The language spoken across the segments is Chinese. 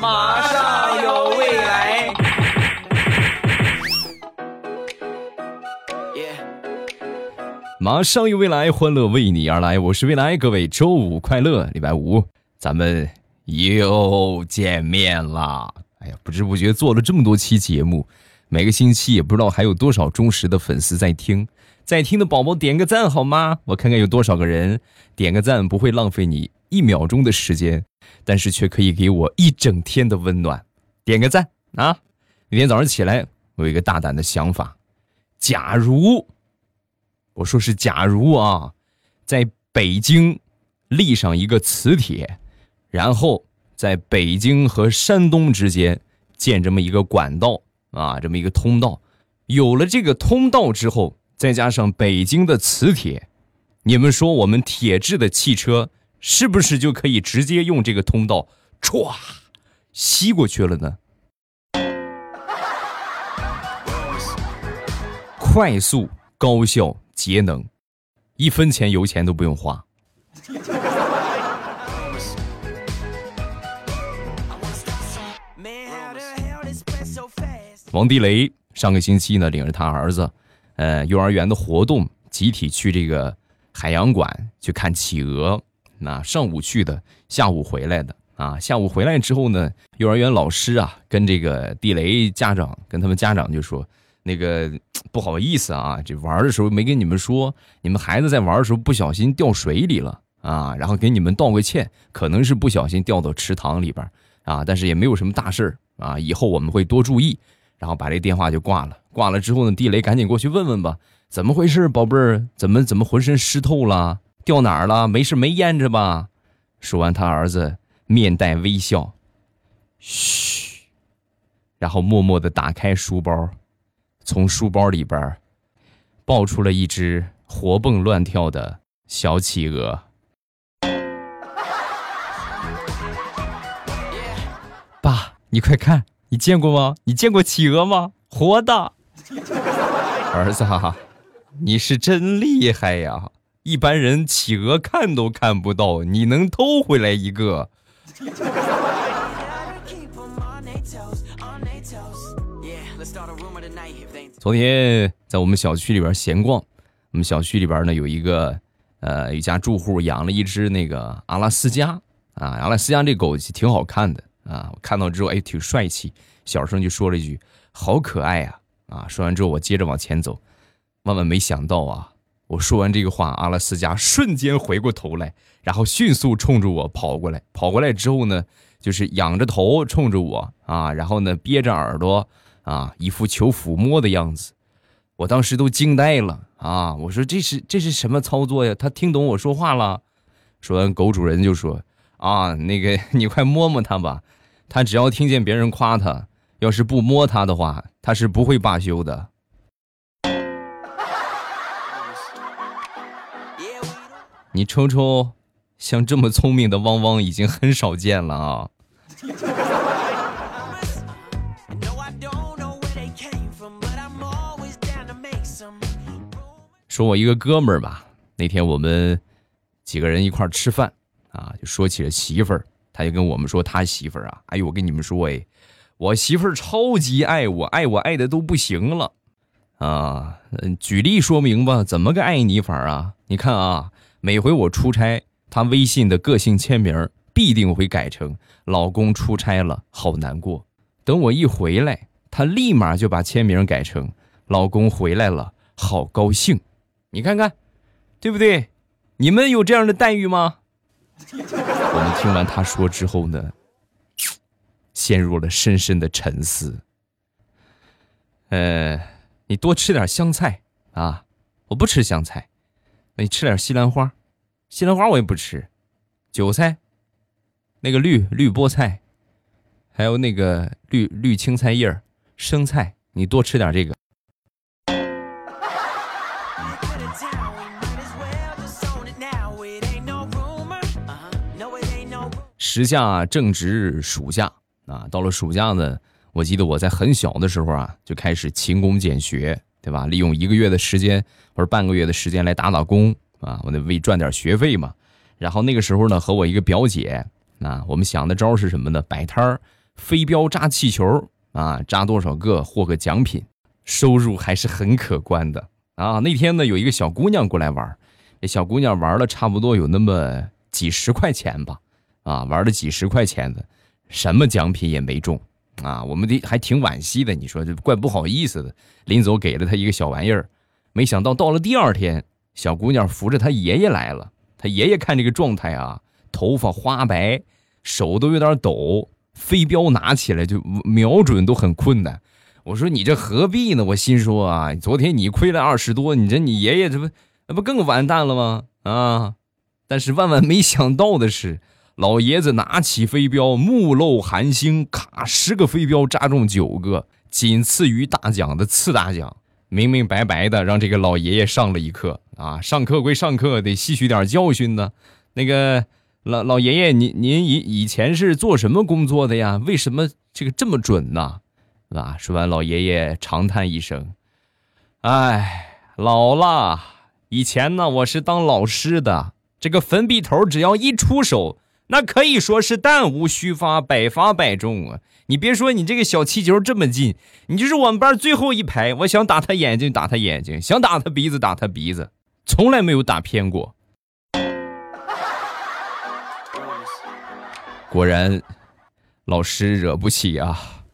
马上有未来。马上有未来，欢乐为你而来。我是未来，各位周五快乐！礼拜五咱们又见面啦！哎呀，不知不觉做了这么多期节目，每个星期也不知道还有多少忠实的粉丝在听。在听的宝宝点个赞好吗？我看看有多少个人点个赞，不会浪费你一秒钟的时间，但是却可以给我一整天的温暖。点个赞啊！每天早上起来，我有一个大胆的想法：假如。我说是，假如啊，在北京立上一个磁铁，然后在北京和山东之间建这么一个管道啊，这么一个通道，有了这个通道之后，再加上北京的磁铁，你们说我们铁制的汽车是不是就可以直接用这个通道歘吸过去了呢？快速高效。节能，一分钱油钱都不用花。王地雷上个星期呢，领着他儿子，呃，幼儿园的活动，集体去这个海洋馆去看企鹅。那上午去的，下午回来的啊。下午回来之后呢，幼儿园老师啊，跟这个地雷家长，跟他们家长就说。那个 不好意思啊，这玩的时候没跟你们说，你们孩子在玩的时候不小心掉水里了啊，然后给你们道个歉，可能是不小心掉到池塘里边啊，但是也没有什么大事啊，以后我们会多注意。然后把这电话就挂了，挂了之后呢，地雷赶紧过去问问吧，怎么回事，宝贝儿，怎么怎么浑身湿透了，掉哪儿了？没事没淹着吧？说完，他儿子面带微笑，嘘，然后默默的打开书包。从书包里边抱出了一只活蹦乱跳的小企鹅。爸，你快看，你见过吗？你见过企鹅吗？活的。儿子，你是真厉害呀！一般人企鹅看都看不到，你能偷回来一个。昨天在我们小区里边闲逛，我们小区里边呢有一个呃一家住户养了一只那个阿拉斯加啊，阿拉斯加这狗挺好看的啊，我看到之后哎挺帅气，小声就说了一句好可爱呀啊，说完之后我接着往前走，万万没想到啊，我说完这个话，阿拉斯加瞬间回过头来，然后迅速冲着我跑过来，跑过来之后呢，就是仰着头冲着我啊，然后呢憋着耳朵。啊，一副求抚摸的样子，我当时都惊呆了啊！我说这是这是什么操作呀？他听懂我说话了。说完，狗主人就说：“啊，那个你快摸摸它吧，他只要听见别人夸他，要是不摸它的话，他是不会罢休的。”你瞅瞅，像这么聪明的汪汪已经很少见了啊！说我一个哥们儿吧，那天我们几个人一块儿吃饭啊，就说起了媳妇儿，他就跟我们说他媳妇儿啊，哎呦，我跟你们说哎，我媳妇儿超级爱我，爱我爱的都不行了啊。嗯，举例说明吧，怎么个爱你法啊？你看啊，每回我出差，他微信的个性签名必定会改成“老公出差了，好难过”。等我一回来，他立马就把签名改成“老公回来了，好高兴”。你看看，对不对？你们有这样的待遇吗？我们听完他说之后呢，陷入了深深的沉思。呃，你多吃点香菜啊！我不吃香菜，那你吃点西兰花，西兰花我也不吃。韭菜，那个绿绿菠菜，还有那个绿绿青菜叶生菜，你多吃点这个。时下正值暑假啊，到了暑假呢，我记得我在很小的时候啊，就开始勤工俭学，对吧？利用一个月的时间或者半个月的时间来打打工啊，我得为赚点学费嘛。然后那个时候呢，和我一个表姐啊，我们想的招是什么呢？摆摊儿，飞镖扎气球啊，扎多少个获个奖品，收入还是很可观的啊。那天呢，有一个小姑娘过来玩，这小姑娘玩了差不多有那么几十块钱吧，啊，玩了几十块钱的，什么奖品也没中啊。我们的还挺惋惜的，你说这怪不好意思的。临走给了他一个小玩意儿，没想到到了第二天，小姑娘扶着她爷爷来了。她爷爷看这个状态啊，头发花白，手都有点抖，飞镖拿起来就瞄准都很困难。我说你这何必呢？我心说啊，昨天你亏了二十多，你这你爷爷这不那不更完蛋了吗？啊！但是万万没想到的是，老爷子拿起飞镖，目露寒星，咔，十个飞镖扎中九个，仅次于大奖的次大奖。明明白白的让这个老爷爷上了一课啊！上课归上课，得吸取点教训呢。那个老老爷爷，您您以以前是做什么工作的呀？为什么这个这么准呢？是吧？说完，老爷爷长叹一声：“哎，老了。以前呢，我是当老师的，这个粉笔头只要一出手，那可以说是弹无虚发，百发百中啊。”你别说，你这个小气球这么近，你就是我们班最后一排。我想打他眼睛，打他眼睛；想打他鼻子，打他鼻子，从来没有打偏过。果然，老师惹不起啊。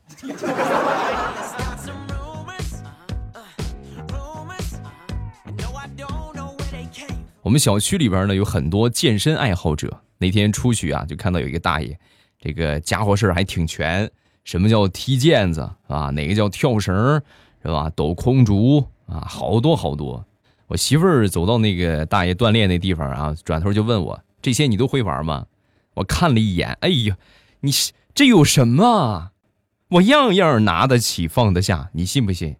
我们小区里边呢有很多健身爱好者，那天出去啊，就看到有一个大爷，这个家伙事儿还挺全。什么叫踢毽子啊？哪个叫跳绳是吧？抖空竹啊，好多好多。我媳妇儿走到那个大爷锻炼那地方啊，转头就问我：“这些你都会玩吗？”我看了一眼，哎呀，你这有什么？我样样拿得起，放得下，你信不信？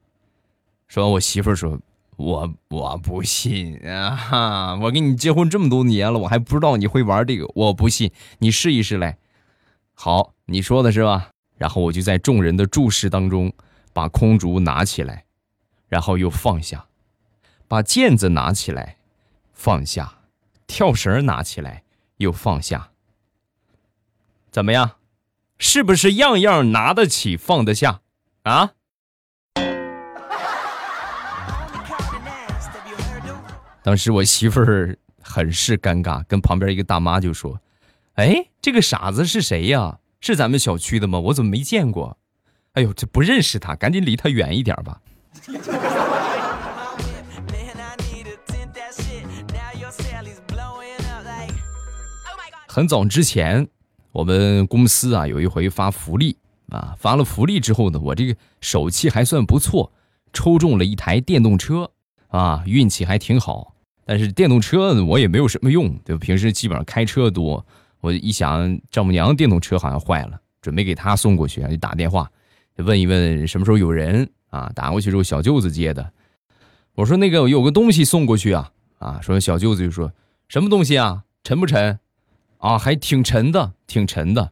说完，我媳妇儿说：“我我不信啊！我跟你结婚这么多年了，我还不知道你会玩这个，我不信。你试一试来。好，你说的是吧？”然后我就在众人的注视当中，把空竹拿起来，然后又放下，把毽子拿起来，放下，跳绳拿起来又放下。怎么样，是不是样样拿得起放得下啊？当时我媳妇儿很是尴尬，跟旁边一个大妈就说：“哎，这个傻子是谁呀？”是咱们小区的吗？我怎么没见过？哎呦，这不认识他，赶紧离他远一点吧。很早之前，我们公司啊有一回发福利啊，发了福利之后呢，我这个手气还算不错，抽中了一台电动车啊，运气还挺好。但是电动车我也没有什么用，对吧？平时基本上开车多。我一想，丈母娘电动车好像坏了，准备给她送过去，就打电话，问一问什么时候有人啊？打过去之后，小舅子接的。我说那个有个东西送过去啊啊！说小舅子就说什么东西啊？沉不沉？啊，还挺沉的，挺沉的。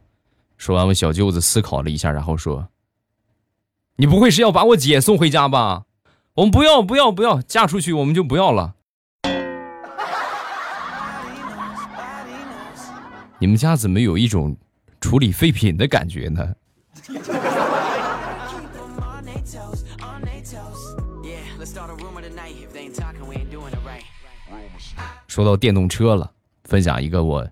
说完，我小舅子思考了一下，然后说：“你不会是要把我姐送回家吧？我们不要，不要，不要，嫁出去我们就不要了。”你们家怎么有一种处理废品的感觉呢？说到电动车了，分享一个我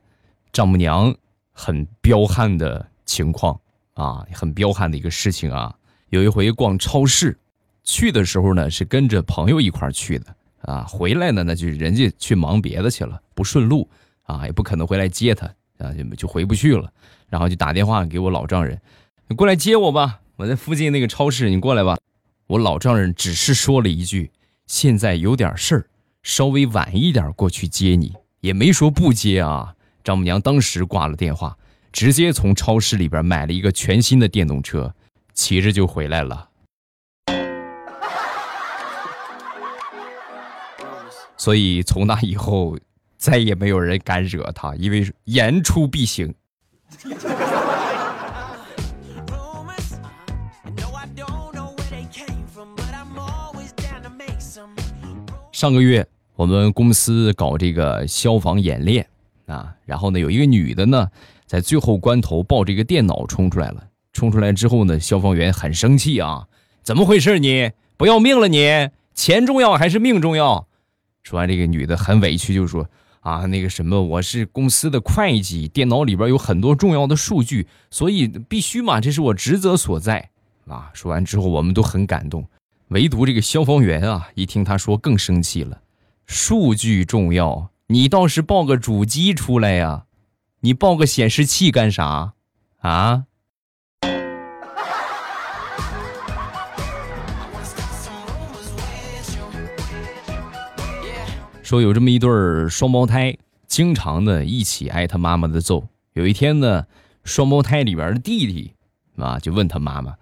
丈母娘很彪悍的情况啊，很彪悍的一个事情啊。有一回逛超市，去的时候呢是跟着朋友一块去的啊，回来呢那就人家去忙别的去了，不顺路啊，也不可能回来接他。啊，就就回不去了，然后就打电话给我老丈人，你过来接我吧，我在附近那个超市，你过来吧。我老丈人只是说了一句：“现在有点事儿，稍微晚一点过去接你。”也没说不接啊。丈母娘当时挂了电话，直接从超市里边买了一个全新的电动车，骑着就回来了。所以从那以后。再也没有人敢惹他，因为言出必行。上个月我们公司搞这个消防演练啊。然后呢，有一个女的呢，在最后关头抱着一个电脑冲出来了。冲出来之后呢，消防员很生气啊，怎么回事？你不要命了？你钱重要还是命重要？说完，这个女的很委屈，就说啊，那个什么，我是公司的会计，电脑里边有很多重要的数据，所以必须嘛，这是我职责所在啊。说完之后，我们都很感动，唯独这个消防员啊，一听他说更生气了，数据重要，你倒是报个主机出来呀，你报个显示器干啥啊？说有这么一对儿双胞胎，经常的一起挨他妈妈的揍。有一天呢，双胞胎里边的弟弟啊，就问他妈妈：“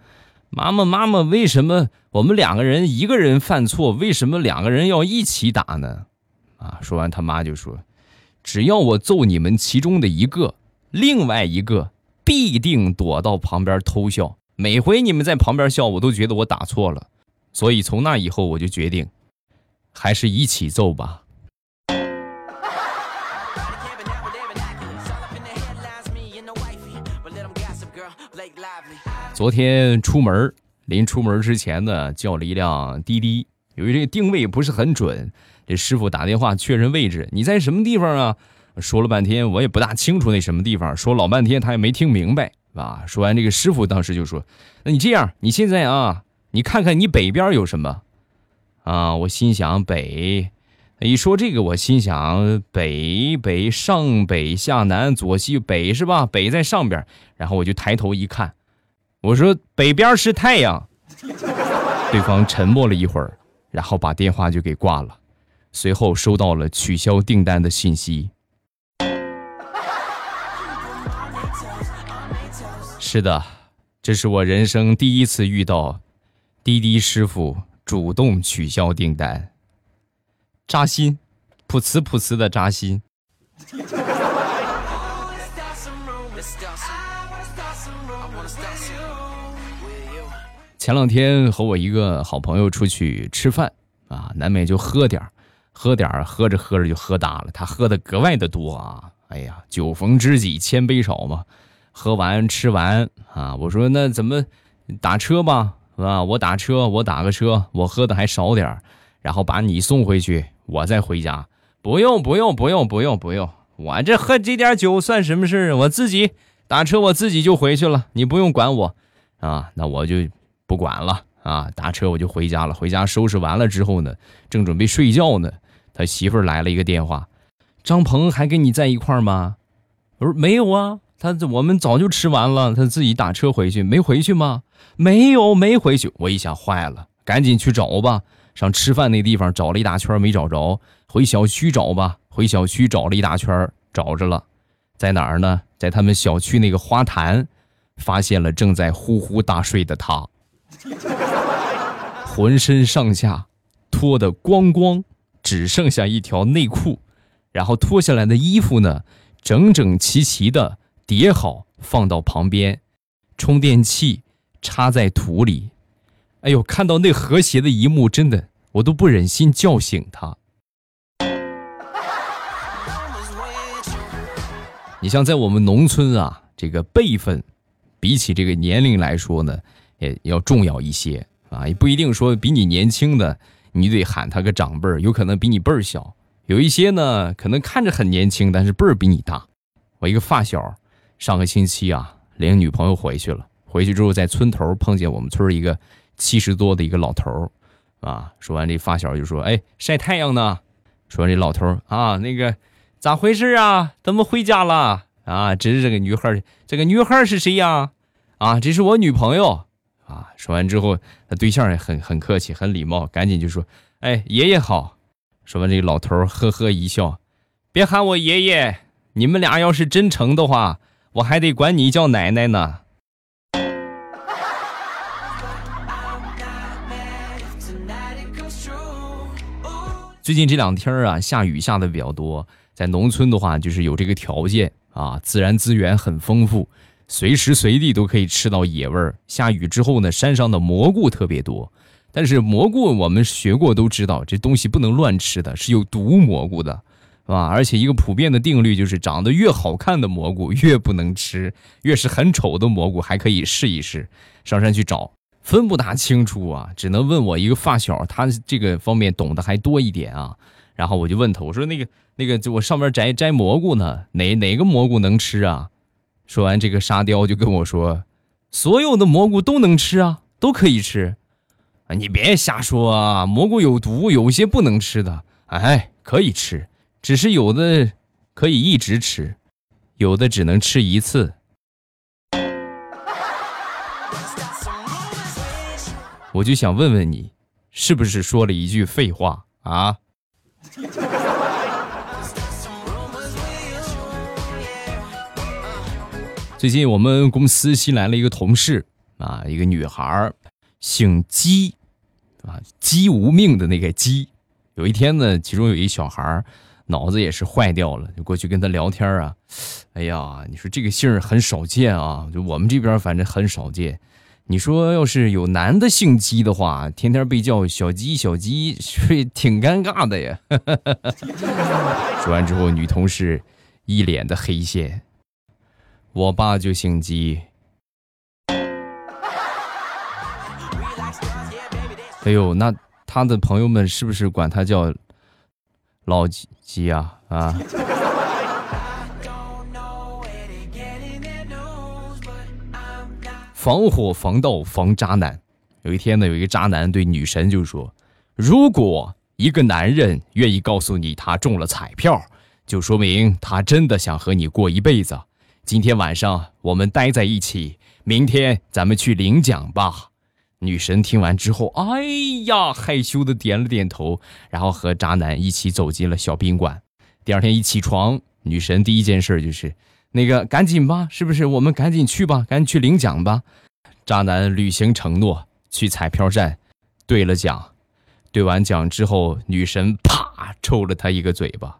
妈妈，妈妈，为什么我们两个人一个人犯错，为什么两个人要一起打呢？”啊，说完他妈就说：“只要我揍你们其中的一个，另外一个必定躲到旁边偷笑。每回你们在旁边笑，我都觉得我打错了。所以从那以后，我就决定，还是一起揍吧。”昨天出门，临出门之前呢，叫了一辆滴滴，由于这个定位不是很准，这师傅打电话确认位置，你在什么地方啊？说了半天，我也不大清楚那什么地方，说老半天他也没听明白，啊。说完，这个师傅当时就说：“那你这样，你现在啊，你看看你北边有什么？”啊，我心想北，一说这个，我心想北北上北下南左西北是吧？北在上边，然后我就抬头一看。我说北边是太阳，对方沉默了一会儿，然后把电话就给挂了，随后收到了取消订单的信息。是的，这是我人生第一次遇到滴滴师傅主动取消订单，扎心，噗呲噗呲的扎心。前两天和我一个好朋友出去吃饭啊，难免就喝点，喝点，喝着喝着就喝大了。他喝的格外的多啊！哎呀，酒逢知己千杯少嘛。喝完吃完啊，我说那怎么打车吧？是吧？我打车，我打个车，我喝的还少点，然后把你送回去，我再回家。不用，不用，不用，不用，不用，我这喝这点酒算什么事儿？我自己打车，我自己就回去了，你不用管我啊。那我就。不管了啊！打车我就回家了。回家收拾完了之后呢，正准备睡觉呢，他媳妇儿来了一个电话：“张鹏还跟你在一块儿吗？”我说：“没有啊，他我们早就吃完了，他自己打车回去，没回去吗？没有，没回去。”我一想，坏了，赶紧去找吧。上吃饭那地方找了一大圈没找着，回小区找吧。回小区找了一大圈，找着了，在哪儿呢？在他们小区那个花坛，发现了正在呼呼大睡的他。浑身上下脱得光光，只剩下一条内裤，然后脱下来的衣服呢，整整齐齐的叠好放到旁边，充电器插在土里。哎呦，看到那和谐的一幕，真的我都不忍心叫醒他。你像在我们农村啊，这个辈分比起这个年龄来说呢。也要重要一些啊，也不一定说比你年轻的，你得喊他个长辈儿，有可能比你辈儿小。有一些呢，可能看着很年轻，但是辈儿比你大。我一个发小，上个星期啊，领女朋友回去了。回去之后，在村头碰见我们村一个七十多的一个老头儿，啊，说完这发小就说：“哎，晒太阳呢。”说完这老头儿啊，那个咋回事啊？怎么回家了？啊，指着这个女孩这个女孩是谁呀？啊，这是我女朋友。啊！说完之后，他对象也很很客气，很礼貌，赶紧就说：“哎，爷爷好。”说完，这个老头呵呵一笑：“别喊我爷爷，你们俩要是真成的话，我还得管你叫奶奶呢。”最近这两天啊，下雨下的比较多，在农村的话，就是有这个条件啊，自然资源很丰富。随时随地都可以吃到野味儿。下雨之后呢，山上的蘑菇特别多。但是蘑菇我们学过都知道，这东西不能乱吃的，是有毒蘑菇的，是吧？而且一个普遍的定律就是，长得越好看的蘑菇越不能吃，越是很丑的蘑菇还可以试一试。上山去找，分不大清楚啊，只能问我一个发小，他这个方面懂得还多一点啊。然后我就问他，我说那个那个，我上面摘摘蘑菇呢，哪哪个蘑菇能吃啊？说完，这个沙雕就跟我说，所有的蘑菇都能吃啊，都可以吃。啊，你别瞎说啊，蘑菇有毒，有些不能吃的。哎，可以吃。只是有的可以一直吃，有的只能吃一次。我就想问问你，是不是说了一句废话啊？最近我们公司新来了一个同事啊，一个女孩姓姬，啊，姬无命的那个姬。有一天呢，其中有一小孩脑子也是坏掉了，就过去跟他聊天啊。哎呀，你说这个姓很少见啊，就我们这边反正很少见。你说要是有男的姓姬的话，天天被叫小鸡小鸡，是挺尴尬的呀。说完之后，女同事一脸的黑线。我爸就姓姬。哎呦，那他的朋友们是不是管他叫？老鸡啊啊！防火防盗防渣男。有一天呢，有一个渣男对女神就说：“如果一个男人愿意告诉你他中了彩票，就说明他真的想和你过一辈子。今天晚上我们待在一起，明天咱们去领奖吧。”女神听完之后，哎呀，害羞的点了点头，然后和渣男一起走进了小宾馆。第二天一起床，女神第一件事就是，那个赶紧吧，是不是？我们赶紧去吧，赶紧去领奖吧。渣男履行承诺，去彩票站兑了奖。兑完奖之后，女神啪抽了他一个嘴巴。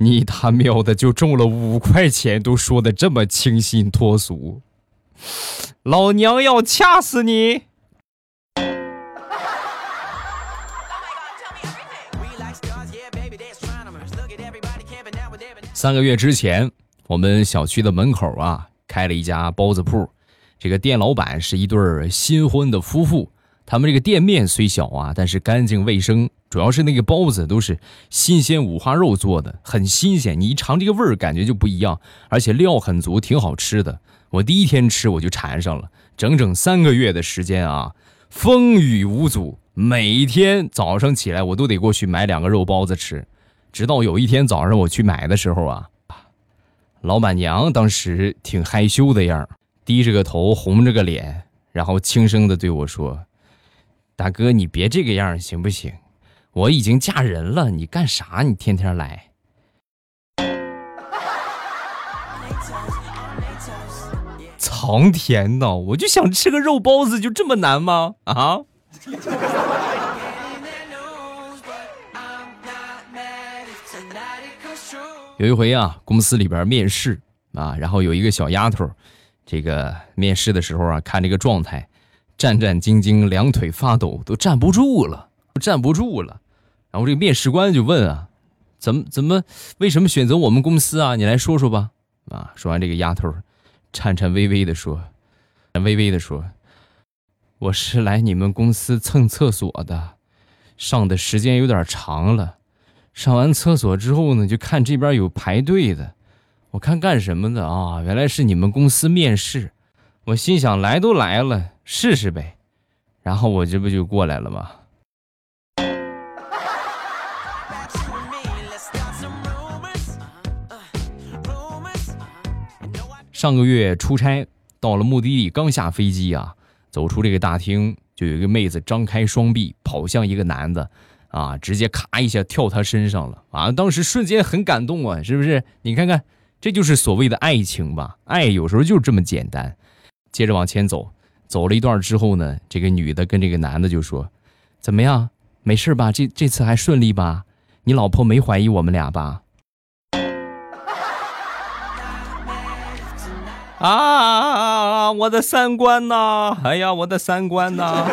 你他喵的就中了五块钱，都说的这么清新脱俗，老娘要掐死你！三个月之前，我们小区的门口啊开了一家包子铺，这个店老板是一对新婚的夫妇。他们这个店面虽小啊，但是干净卫生，主要是那个包子都是新鲜五花肉做的，很新鲜。你一尝这个味儿，感觉就不一样，而且料很足，挺好吃的。我第一天吃我就馋上了，整整三个月的时间啊，风雨无阻，每天早上起来我都得过去买两个肉包子吃。直到有一天早上我去买的时候啊，老板娘当时挺害羞的样低着个头，红着个脸，然后轻声的对我说：“大哥，你别这个样行不行？我已经嫁人了，你干啥？你天天来。”苍天呐，我就想吃个肉包子，就这么难吗？啊？有一回啊，公司里边面试啊，然后有一个小丫头，这个面试的时候啊，看这个状态，战战兢兢，两腿发抖，都站不住了，站不住了。然后这个面试官就问啊，怎么怎么，为什么选择我们公司啊？你来说说吧。啊，说完这个丫头，颤颤巍巍的说，微微的说，我是来你们公司蹭厕所的，上的时间有点长了。上完厕所之后呢，就看这边有排队的，我看干什么的啊？原来是你们公司面试，我心想来都来了，试试呗，然后我这不就过来了吗？上个月出差到了目的地，刚下飞机啊，走出这个大厅，就有一个妹子张开双臂跑向一个男的。啊！直接咔一下跳他身上了啊！当时瞬间很感动啊，是不是？你看看，这就是所谓的爱情吧？爱有时候就是这么简单。接着往前走，走了一段之后呢，这个女的跟这个男的就说：“怎么样？没事吧？这这次还顺利吧？你老婆没怀疑我们俩吧？”啊！我的三观呐！哎呀，我的三观呐！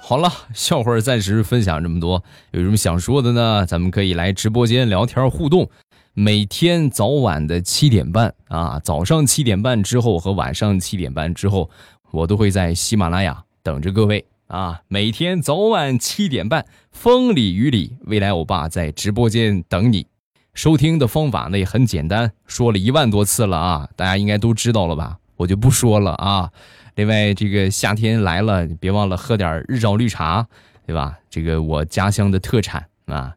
好了，笑话暂时分享这么多，有什么想说的呢？咱们可以来直播间聊天互动。每天早晚的七点半啊，早上七点半之后和晚上七点半之后，我都会在喜马拉雅等着各位啊。每天早晚七点半，风里雨里，未来欧巴在直播间等你。收听的方法呢也很简单，说了一万多次了啊，大家应该都知道了吧？我就不说了啊。另外，这个夏天来了，别忘了喝点日照绿茶，对吧？这个我家乡的特产啊，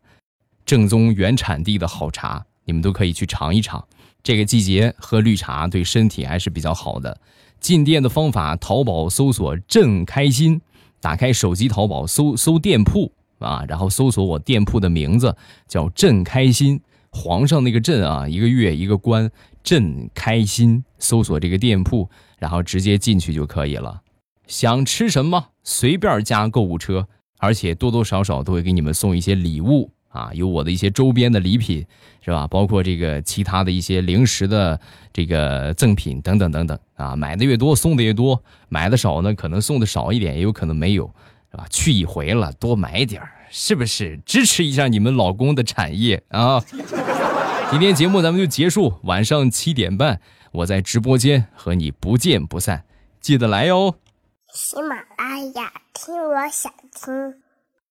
正宗原产地的好茶。你们都可以去尝一尝，这个季节喝绿茶对身体还是比较好的。进店的方法，淘宝搜索“朕开心”，打开手机淘宝搜搜店铺啊，然后搜索我店铺的名字叫“朕开心”，皇上那个“朕”啊，一个月一个官，“朕开心”，搜索这个店铺，然后直接进去就可以了。想吃什么随便加购物车，而且多多少少都会给你们送一些礼物。啊，有我的一些周边的礼品，是吧？包括这个其他的一些零食的这个赠品等等等等啊。买的越多，送的越多；买的少呢，可能送的少一点，也有可能没有，是吧？去一回了，多买点儿，是不是？支持一下你们老公的产业啊！今天节目咱们就结束，晚上七点半，我在直播间和你不见不散，记得来哟。喜马拉雅，听我想听。